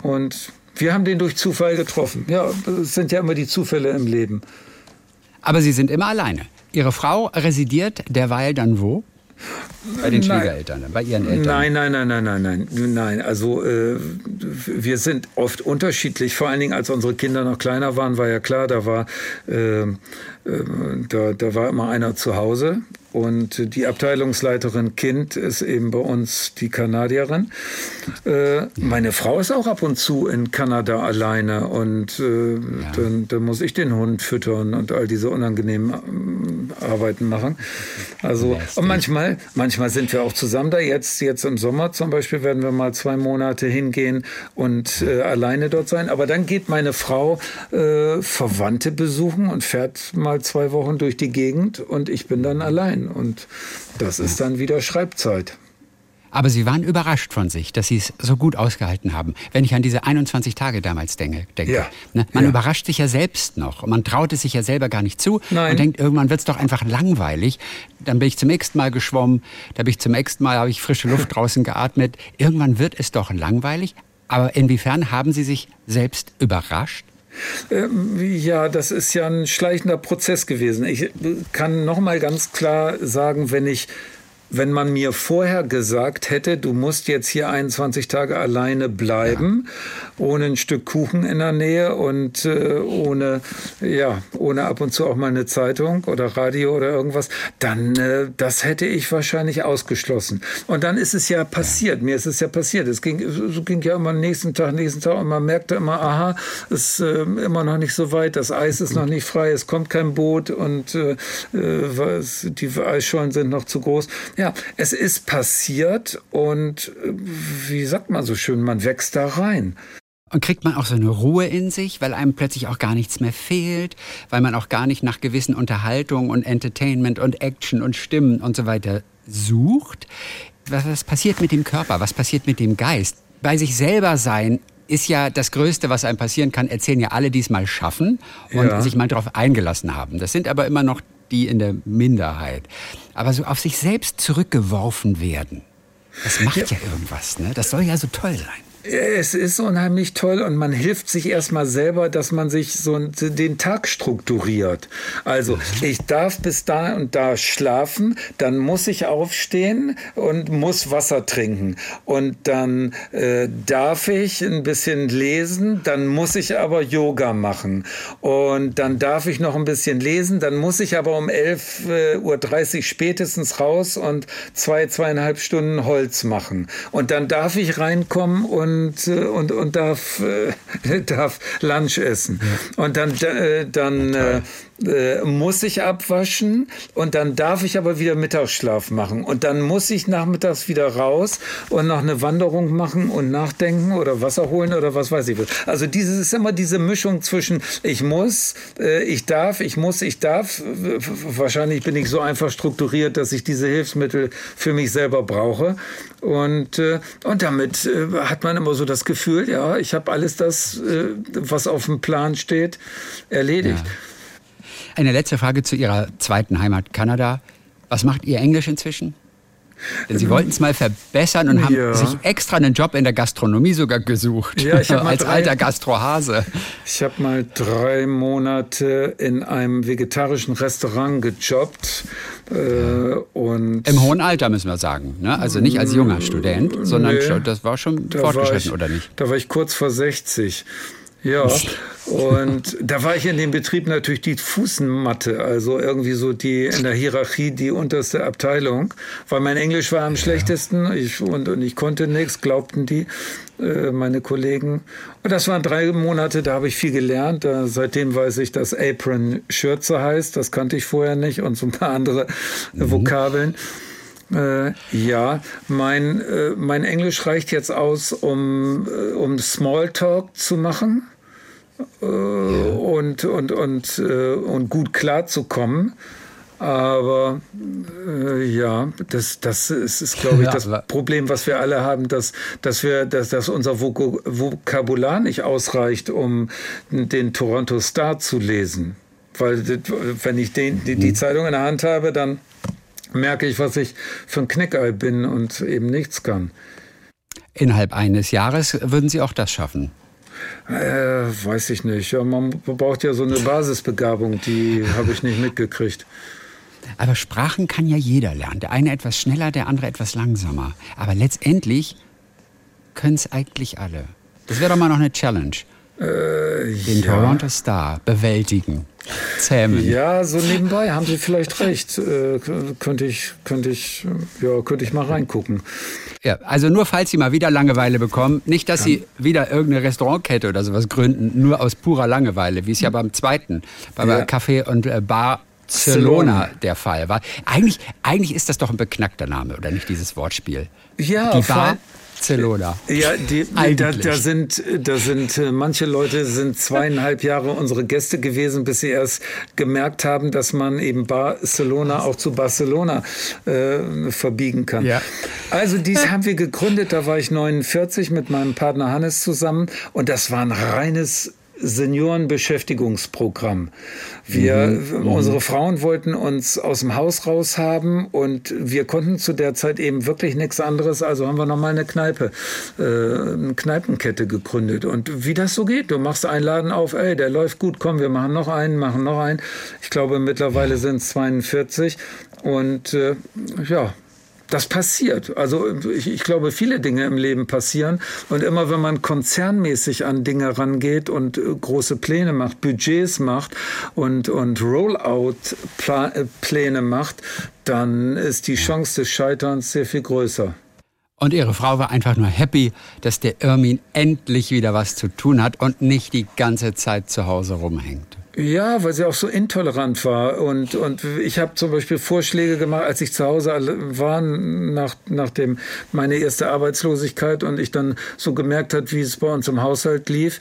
S1: Und wir haben den durch Zufall getroffen. Ja, es sind ja immer die Zufälle im Leben.
S2: Aber Sie sind immer alleine. Ihre Frau residiert derweil dann wo? Bei den Schwiegereltern, bei Ihren Eltern?
S1: Nein, nein, nein, nein, nein, nein. Nein, also äh, wir sind oft unterschiedlich. Vor allen Dingen, als unsere Kinder noch kleiner waren, war ja klar, da war, äh, äh, da, da war immer einer zu Hause. Und die Abteilungsleiterin Kind ist eben bei uns die Kanadierin. Äh, meine Frau ist auch ab und zu in Kanada alleine und äh, ja. dann, dann, muss ich den Hund füttern und all diese unangenehmen äh, Arbeiten machen. Also und manchmal, manchmal sind wir auch zusammen da. Jetzt, jetzt im Sommer zum Beispiel werden wir mal zwei Monate hingehen und äh, alleine dort sein. Aber dann geht meine Frau äh, Verwandte besuchen und fährt mal zwei Wochen durch die Gegend und ich bin dann allein. Und das ist dann wieder Schreibzeit.
S2: Aber Sie waren überrascht von sich, dass Sie es so gut ausgehalten haben. Wenn ich an diese 21 Tage damals denke. denke
S1: ja.
S2: ne? Man
S1: ja.
S2: überrascht sich ja selbst noch. Man traut es sich ja selber gar nicht zu.
S1: Nein.
S2: Man denkt, irgendwann wird es doch einfach langweilig. Dann bin ich zum nächsten Mal geschwommen. Da bin ich zum nächsten Mal, habe ich frische Luft draußen geatmet. Irgendwann wird es doch langweilig. Aber inwiefern haben Sie sich selbst überrascht?
S1: Ähm, ja, das ist ja ein schleichender Prozess gewesen. Ich kann noch mal ganz klar sagen, wenn ich wenn man mir vorher gesagt hätte, du musst jetzt hier 21 Tage alleine bleiben, ja. ohne ein Stück Kuchen in der Nähe und äh, ohne, ja, ohne ab und zu auch mal eine Zeitung oder Radio oder irgendwas, dann äh, das hätte ich wahrscheinlich ausgeschlossen. Und dann ist es ja passiert. Mir ist es ja passiert. Es ging, so ging ja immer nächsten Tag, nächsten Tag und man merkte immer, aha, es ist äh, immer noch nicht so weit, das Eis ist noch nicht frei, es kommt kein Boot und äh, äh die Eisschollen sind noch zu groß. Ja, es ist passiert und äh, wie sagt man so schön, man wächst da rein.
S2: Und kriegt man auch so eine Ruhe in sich, weil einem plötzlich auch gar nichts mehr fehlt, weil man auch gar nicht nach gewissen Unterhaltungen und Entertainment und Action und Stimmen und so weiter sucht. Was, was passiert mit dem Körper? Was passiert mit dem Geist? bei sich selber sein ist ja das Größte, was einem passieren kann, erzählen ja alle, die es mal schaffen und ja. sich mal darauf eingelassen haben. Das sind aber immer noch die in der Minderheit. Aber so auf sich selbst zurückgeworfen werden, das macht ja, ja irgendwas. Ne? Das soll ja so toll sein.
S1: Es ist unheimlich toll und man hilft sich erstmal selber, dass man sich so den Tag strukturiert. Also ich darf bis da und da schlafen, dann muss ich aufstehen und muss Wasser trinken. Und dann äh, darf ich ein bisschen lesen, dann muss ich aber Yoga machen. Und dann darf ich noch ein bisschen lesen, dann muss ich aber um 11.30 äh, Uhr spätestens raus und zwei, zweieinhalb Stunden Holz machen. Und dann darf ich reinkommen und und, und, und darf, äh, darf Lunch essen. Und dann, äh, dann äh, äh, muss ich abwaschen und dann darf ich aber wieder Mittagsschlaf machen. Und dann muss ich nachmittags wieder raus und noch eine Wanderung machen und nachdenken oder Wasser holen oder was weiß ich. Also dieses ist immer diese Mischung zwischen ich muss, äh, ich darf, ich muss, ich darf. Wahrscheinlich bin ich so einfach strukturiert, dass ich diese Hilfsmittel für mich selber brauche. Und, äh, und damit äh, hat man immer so das Gefühl, ja, ich habe alles das, äh, was auf dem Plan steht, erledigt. Ja.
S2: Eine letzte Frage zu Ihrer zweiten Heimat Kanada. Was macht Ihr Englisch inzwischen? Denn Sie wollten es mal verbessern und haben ja. sich extra einen Job in der Gastronomie sogar gesucht. Ja, ich als drei, alter Gastrohase.
S1: Ich habe mal drei Monate in einem vegetarischen Restaurant gejobbt. Äh, und
S2: Im hohen Alter müssen wir sagen. Ne? Also nicht als junger Student, sondern nee, das war schon fortgeschritten,
S1: ich,
S2: oder nicht?
S1: Da war ich kurz vor 60. Ja, und da war ich in dem Betrieb natürlich die Fußenmatte, also irgendwie so die in der Hierarchie die unterste Abteilung, weil mein Englisch war am ja. schlechtesten ich, und, und ich konnte nichts, glaubten die, äh, meine Kollegen. Und das waren drei Monate, da habe ich viel gelernt. Da, seitdem weiß ich, dass Apron Schürze heißt, das kannte ich vorher nicht und so ein paar andere mhm. Vokabeln. Äh, ja, mein, äh, mein Englisch reicht jetzt aus, um, äh, um Smalltalk zu machen und, und, und, äh, und gut klarzukommen. Aber äh, ja, das, das ist, ist glaube ich, das Problem, was wir alle haben, dass, dass, wir, dass, dass unser Vokabular nicht ausreicht, um den Toronto Star zu lesen. Weil wenn ich den, die, die mhm. Zeitung in der Hand habe, dann merke ich, was ich für ein Knickei bin und eben nichts kann.
S2: Innerhalb eines Jahres würden Sie auch das schaffen?
S1: Äh, weiß ich nicht. Ja, man braucht ja so eine Basisbegabung, die habe ich nicht mitgekriegt.
S2: Aber Sprachen kann ja jeder lernen. Der eine etwas schneller, der andere etwas langsamer. Aber letztendlich können es eigentlich alle. Das wäre doch mal noch eine Challenge. Äh, Den ja. Toronto Star bewältigen. Zähmen.
S1: Ja, so nebenbei haben Sie vielleicht recht. Äh, könnte ich, könnte ich, ja, könnte ich mal reingucken.
S2: Ja, also nur falls Sie mal wieder Langeweile bekommen, nicht, dass Sie wieder irgendeine Restaurantkette oder sowas gründen, nur aus purer Langeweile, wie es ja beim zweiten, beim ja. Café und äh, Bar Barcelona der Fall war. Eigentlich, eigentlich ist das doch ein beknackter Name, oder nicht, dieses Wortspiel?
S1: Ja,
S2: die Bar Barcelona.
S1: Ja, die, da, da, sind, da sind äh, manche Leute sind zweieinhalb Jahre unsere Gäste gewesen, bis sie erst gemerkt haben, dass man eben Barcelona auch zu Barcelona äh, verbiegen kann. Ja. Also dies haben wir gegründet, da war ich 49 mit meinem Partner Hannes zusammen und das war ein reines Seniorenbeschäftigungsprogramm. Wir, mhm. mhm. unsere Frauen wollten uns aus dem Haus raus haben und wir konnten zu der Zeit eben wirklich nichts anderes. Also haben wir nochmal eine Kneipe, äh, eine Kneipenkette gegründet. Und wie das so geht, du machst einen Laden auf, ey, der läuft gut, komm, wir machen noch einen, machen noch einen. Ich glaube, mittlerweile sind es 42. Und äh, ja, das passiert. Also ich, ich, glaube, viele Dinge im Leben passieren. Und immer wenn man konzernmäßig an Dinge rangeht und äh, große Pläne macht, Budgets macht und, und Rollout-Pläne macht, dann ist die Chance des Scheiterns sehr viel größer.
S2: Und ihre Frau war einfach nur happy, dass der Irmin endlich wieder was zu tun hat und nicht die ganze Zeit zu Hause rumhängt.
S1: Ja, weil sie auch so intolerant war. Und, und ich habe zum Beispiel Vorschläge gemacht, als ich zu Hause war, nach, nach dem, meine erste Arbeitslosigkeit und ich dann so gemerkt hat, wie es bei uns im Haushalt lief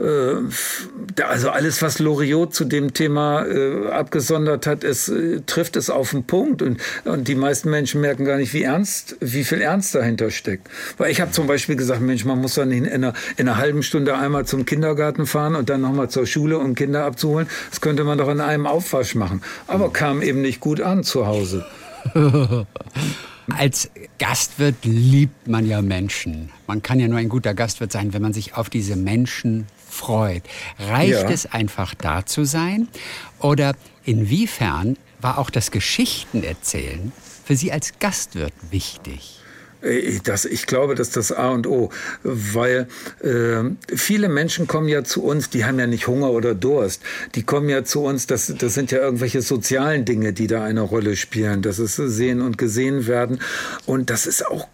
S1: also alles, was Loriot zu dem Thema äh, abgesondert hat, es äh, trifft es auf den Punkt und, und die meisten Menschen merken gar nicht, wie ernst, wie viel Ernst dahinter steckt. Weil ich habe zum Beispiel gesagt, Mensch, man muss dann in, in, einer, in einer halben Stunde einmal zum Kindergarten fahren und dann nochmal zur Schule, um Kinder abzuholen. Das könnte man doch in einem Aufwasch machen. Aber kam eben nicht gut an zu Hause.
S2: Als Gastwirt liebt man ja Menschen. Man kann ja nur ein guter Gastwirt sein, wenn man sich auf diese Menschen freut. Reicht ja. es einfach da zu sein? Oder inwiefern war auch das Geschichtenerzählen für Sie als Gastwirt wichtig?
S1: Äh, das, ich glaube, das ist das A und O, weil äh, viele Menschen kommen ja zu uns, die haben ja nicht Hunger oder Durst. Die kommen ja zu uns, das, das sind ja irgendwelche sozialen Dinge, die da eine Rolle spielen. Das ist sehen und gesehen werden. Und das ist auch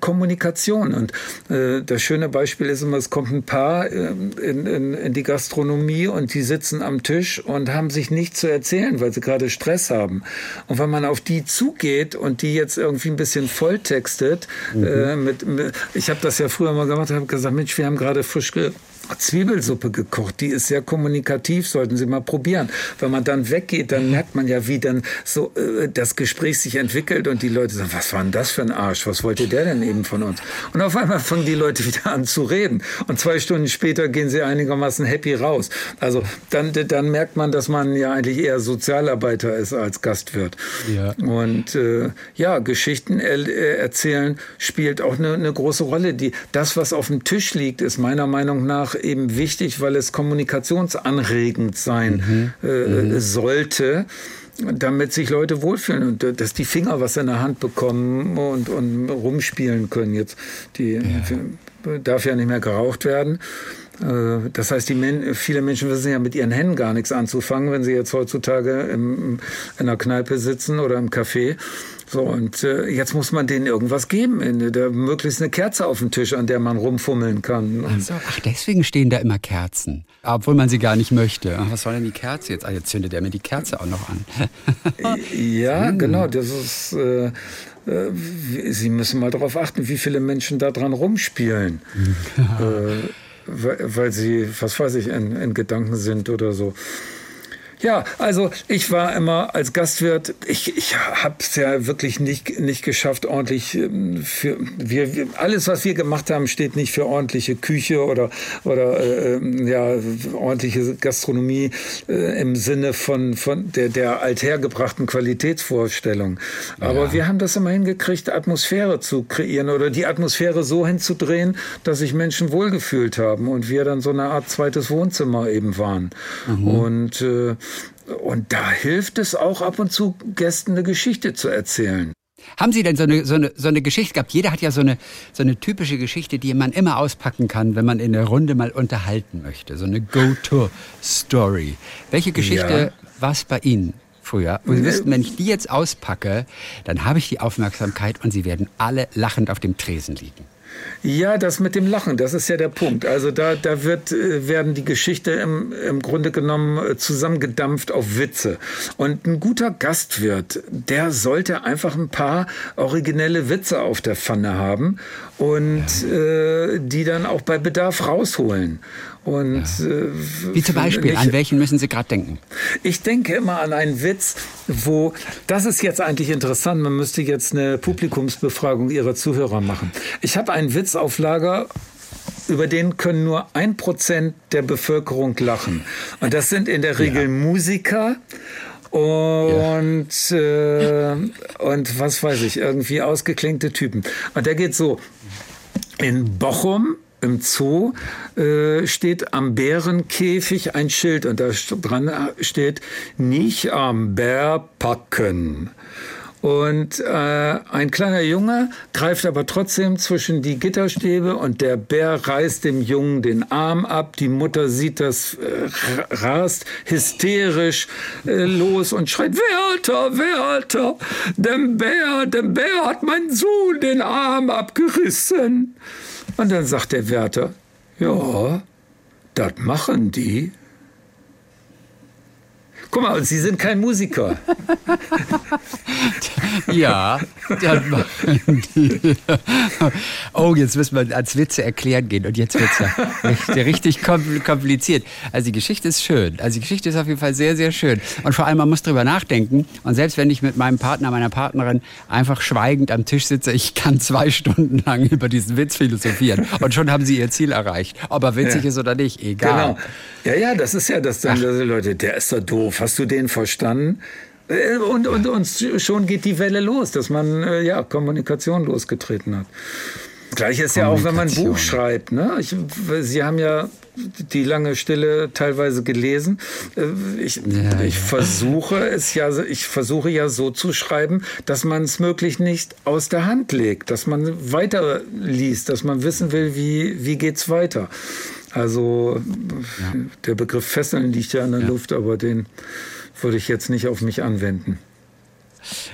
S1: Kommunikation. Und äh, das schöne Beispiel ist immer, es kommt ein Paar äh, in, in, in die Gastronomie und die sitzen am Tisch und haben sich nichts zu erzählen, weil sie gerade Stress haben. Und wenn man auf die zugeht und die jetzt irgendwie ein bisschen volltextet, Mhm. Äh, mit, mit, ich habe das ja früher mal gemacht, habe gesagt, Mensch, wir haben gerade frisch ge Zwiebelsuppe gekocht. Die ist sehr kommunikativ, sollten Sie mal probieren. Wenn man dann weggeht, dann merkt man ja, wie dann so äh, das Gespräch sich entwickelt und die Leute sagen, was war denn das für ein Arsch? Was wollte der denn eben von uns? Und auf einmal fangen die Leute wieder an zu reden. Und zwei Stunden später gehen sie einigermaßen happy raus. Also dann, dann merkt man, dass man ja eigentlich eher Sozialarbeiter ist als Gastwirt. Ja. Und äh, ja, Geschichten er äh, erzählen spielt auch eine, eine große Rolle. Die, das, was auf dem Tisch liegt, ist meiner Meinung nach eben wichtig, weil es kommunikationsanregend sein mhm. Äh, mhm. sollte damit sich Leute wohlfühlen und äh, dass die Finger was in der Hand bekommen und, und rumspielen können. Jetzt die ja. darf ja nicht mehr geraucht werden. Äh, das heißt, Men viele Menschen wissen ja mit ihren Händen gar nichts anzufangen, wenn sie jetzt heutzutage im, in einer Kneipe sitzen oder im Café so, und äh, jetzt muss man denen irgendwas geben, in, der, möglichst eine Kerze auf dem Tisch, an der man rumfummeln kann.
S2: Ach, so, ach, deswegen stehen da immer Kerzen, obwohl man sie gar nicht möchte. Ach, was soll denn die Kerze jetzt? Ah, jetzt zündet er mir die Kerze auch noch an.
S1: ja, hm. genau, das ist... Äh, äh, Sie müssen mal darauf achten, wie viele Menschen da dran rumspielen. äh, weil sie, was weiß ich, in, in Gedanken sind oder so. Ja, also ich war immer als Gastwirt, ich, ich habe es ja wirklich nicht, nicht geschafft, ordentlich ähm, für wir, alles, was wir gemacht haben, steht nicht für ordentliche Küche oder, oder äh, ähm, ja, ordentliche Gastronomie äh, im Sinne von, von der, der althergebrachten Qualitätsvorstellung. Aber ja. wir haben das immer hingekriegt, Atmosphäre zu kreieren oder die Atmosphäre so hinzudrehen, dass sich Menschen wohlgefühlt haben und wir dann so eine Art zweites Wohnzimmer eben waren. Mhm. Und äh, und da hilft es auch ab und zu, Gästen eine Geschichte zu erzählen.
S2: Haben Sie denn so eine, so eine, so eine Geschichte gehabt? Jeder hat ja so eine, so eine typische Geschichte, die man immer auspacken kann, wenn man in der Runde mal unterhalten möchte. So eine Go-To-Story. Welche Geschichte ja. war es bei Ihnen früher? Und Sie wissen, wenn ich die jetzt auspacke, dann habe ich die Aufmerksamkeit und Sie werden alle lachend auf dem Tresen liegen.
S1: Ja, das mit dem Lachen, das ist ja der Punkt. Also da, da wird, äh, werden die Geschichte im, im Grunde genommen äh, zusammengedampft auf Witze. Und ein guter Gastwirt, der sollte einfach ein paar originelle Witze auf der Pfanne haben und ja. äh, die dann auch bei Bedarf rausholen. Und,
S2: ja. äh, Wie zum Beispiel, ich, an welchen müssen Sie gerade denken?
S1: Ich denke immer an einen Witz, wo, das ist jetzt eigentlich interessant, man müsste jetzt eine Publikumsbefragung Ihrer Zuhörer machen. Ich habe einen Witz auf Lager, über den können nur ein Prozent der Bevölkerung lachen. Und das sind in der Regel ja. Musiker und, ja. äh, und was weiß ich, irgendwie ausgeklingte Typen. Und der geht so. In Bochum im Zoo äh, steht am Bärenkäfig ein Schild und da dran steht nicht am Bär packen. Und äh, ein kleiner Junge greift aber trotzdem zwischen die Gitterstäbe und der Bär reißt dem Jungen den Arm ab. Die Mutter sieht das, äh, rast hysterisch äh, los und schreit, Wärter, Wärter, dem Bär, dem Bär hat mein Sohn den Arm abgerissen. Und dann sagt der Wärter, ja, das machen die. Guck mal, Sie sind kein Musiker.
S2: ja. Oh, jetzt müssen wir als Witze erklären gehen und jetzt wird es ja richtig, kompliziert. Also die Geschichte ist schön. Also die Geschichte ist auf jeden Fall sehr, sehr schön. Und vor allem, man muss drüber nachdenken. Und selbst wenn ich mit meinem Partner, meiner Partnerin einfach schweigend am Tisch sitze, ich kann zwei Stunden lang über diesen Witz philosophieren. Und schon haben sie ihr Ziel erreicht. Ob er witzig ja. ist oder nicht, egal.
S1: Genau. Ja, ja, das ist ja das dann, Leute, der ist doch doof. Hast du den verstanden? Äh, und, und, und schon geht die Welle los, dass man äh, ja, Kommunikation losgetreten hat. Gleich ist ja auch, wenn man ein Buch schreibt. Ne? Ich, Sie haben ja die lange Stille teilweise gelesen. Äh, ich, ja, ich ja. versuche es ja, ich versuche ja so zu schreiben, dass man es möglich nicht aus der Hand legt, dass man weiter liest, dass man wissen will, wie, wie geht's weiter. Also ja. der Begriff Fesseln liegt ja in der Luft, aber den würde ich jetzt nicht auf mich anwenden.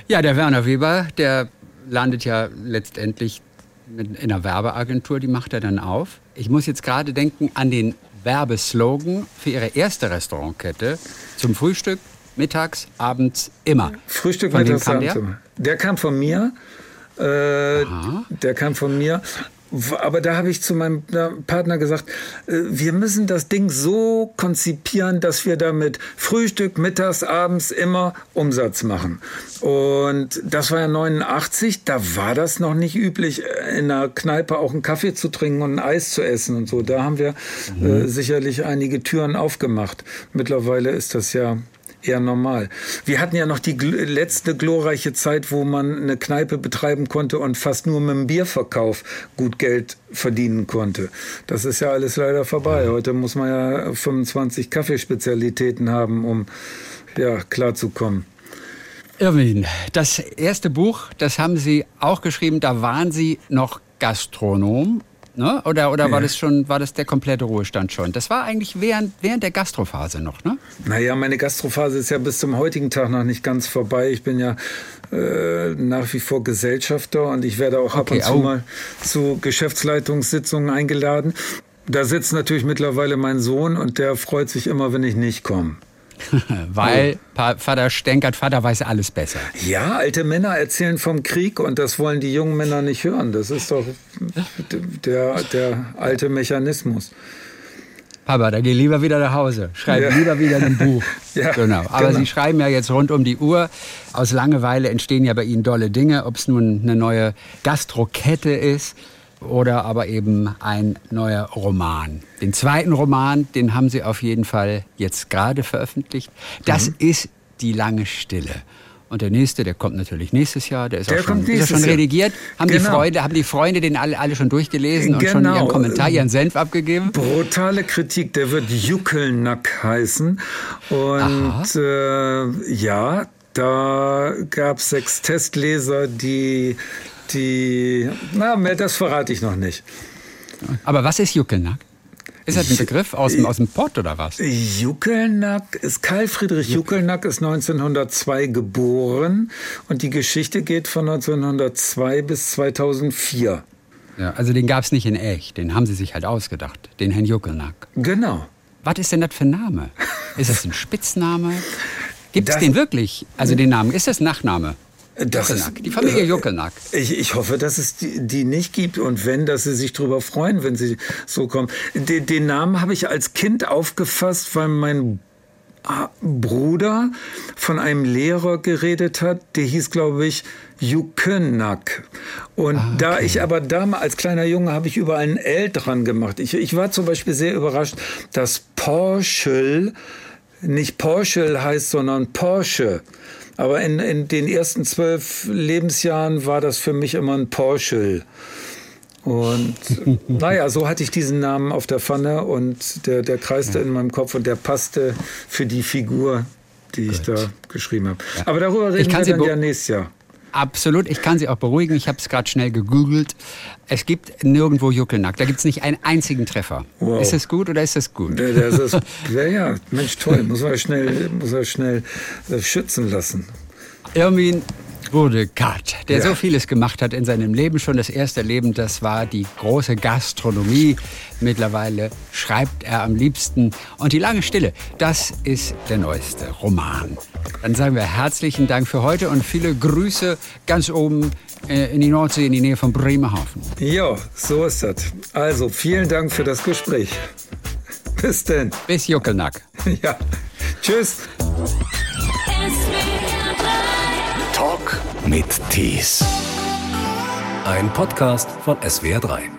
S2: Ja, der Werner Weber, der landet ja letztendlich in einer Werbeagentur, die macht er dann auf. Ich muss jetzt gerade denken an den Werbeslogan für ihre erste Restaurantkette zum Frühstück, mittags, abends, immer.
S1: Frühstück, von mittags, abends, immer. Der kam von mir. Äh, der kam von mir. Aber da habe ich zu meinem Partner gesagt, äh, wir müssen das Ding so konzipieren, dass wir damit Frühstück, mittags, abends immer Umsatz machen. Und das war ja 89, da war das noch nicht üblich, in einer Kneipe auch einen Kaffee zu trinken und ein Eis zu essen und so. Da haben wir mhm. äh, sicherlich einige Türen aufgemacht. Mittlerweile ist das ja eher normal. Wir hatten ja noch die letzte glorreiche Zeit, wo man eine Kneipe betreiben konnte und fast nur mit dem Bierverkauf gut Geld verdienen konnte. Das ist ja alles leider vorbei. Heute muss man ja 25 Kaffeespezialitäten haben, um ja, klarzukommen.
S2: Irwin, das erste Buch, das haben Sie auch geschrieben, da waren Sie noch Gastronom Ne? Oder, oder ja. war das schon, war das der komplette Ruhestand schon? Das war eigentlich während, während der Gastrophase noch, ne?
S1: Naja, meine Gastrophase ist ja bis zum heutigen Tag noch nicht ganz vorbei. Ich bin ja äh, nach wie vor Gesellschafter und ich werde auch okay, ab und zu mal zu Geschäftsleitungssitzungen eingeladen. Da sitzt natürlich mittlerweile mein Sohn und der freut sich immer, wenn ich nicht komme.
S2: Weil. Vater stänkert, Vater weiß alles besser.
S1: Ja, alte Männer erzählen vom Krieg und das wollen die jungen Männer nicht hören. Das ist doch der, der alte Mechanismus.
S2: Papa, dann geh lieber wieder nach Hause. Schreib ja. lieber wieder ein Buch. ja, genau. Aber genau. Sie schreiben ja jetzt rund um die Uhr. Aus Langeweile entstehen ja bei Ihnen dolle Dinge, ob es nun eine neue Gastrokette ist oder aber eben ein neuer Roman. Den zweiten Roman, den haben Sie auf jeden Fall jetzt gerade veröffentlicht. Das mhm. ist Die lange Stille. Und der nächste, der kommt natürlich nächstes Jahr, der ist, der auch schon, ist schon redigiert. Haben, genau. die Freunde, haben die Freunde den alle, alle schon durchgelesen und schon ihren genau. Kommentar, ihren Senf abgegeben?
S1: Brutale Kritik, der wird Juckelnack heißen. Und äh, ja, da gab es sechs Testleser, die die, na, mehr, das verrate ich noch nicht.
S2: Aber was ist Juckelnack? Ist das ein Begriff aus dem, aus dem Pott oder was?
S1: Juckelnack ist Karl Friedrich Juckelnack ist 1902 geboren und die Geschichte geht von 1902 bis 2004.
S2: Ja, also den gab es nicht in echt, den haben sie sich halt ausgedacht, den Herrn Juckelnack.
S1: Genau.
S2: Was ist denn das für ein Name? Ist das ein Spitzname? Gibt es den wirklich? Also den Namen, ist das Nachname?
S1: Das ist,
S2: die Familie Juckelnack.
S1: Ich, ich hoffe, dass es die, die, nicht gibt und wenn, dass sie sich darüber freuen, wenn sie so kommen. Den, den Namen habe ich als Kind aufgefasst, weil mein Bruder von einem Lehrer geredet hat, der hieß, glaube ich, Jukennack. Und ah, okay. da ich aber damals als kleiner Junge habe ich überall ein L dran gemacht. Ich, ich war zum Beispiel sehr überrascht, dass Porsche nicht Porsche heißt, sondern Porsche. Aber in, in den ersten zwölf Lebensjahren war das für mich immer ein Porsche. Und naja, so hatte ich diesen Namen auf der Pfanne und der, der kreiste ja. in meinem Kopf und der passte für die Figur, die Gut. ich da geschrieben habe. Ja. Aber darüber reden wir dann ja nächstes Jahr.
S2: Absolut, ich kann Sie auch beruhigen. Ich habe es gerade schnell gegoogelt. Es gibt nirgendwo Juckelnack. Da gibt es nicht einen einzigen Treffer. Wow. Ist das gut oder ist das gut?
S1: Ja, das ist, ja, ja, Mensch, toll. Muss man schnell, muss man schnell äh, schützen lassen.
S2: Irmin, Burdekat, der ja. so vieles gemacht hat in seinem Leben. Schon das erste Leben, das war die große Gastronomie. Mittlerweile schreibt er am liebsten. Und die lange Stille, das ist der neueste Roman. Dann sagen wir herzlichen Dank für heute und viele Grüße ganz oben äh, in die Nordsee, in die Nähe von Bremerhaven.
S1: Ja, so ist das. Also vielen Dank für das Gespräch. Bis denn.
S2: Bis Juckelnack.
S1: Ja. Tschüss.
S3: Mit Tees. Ein Podcast von SWR3.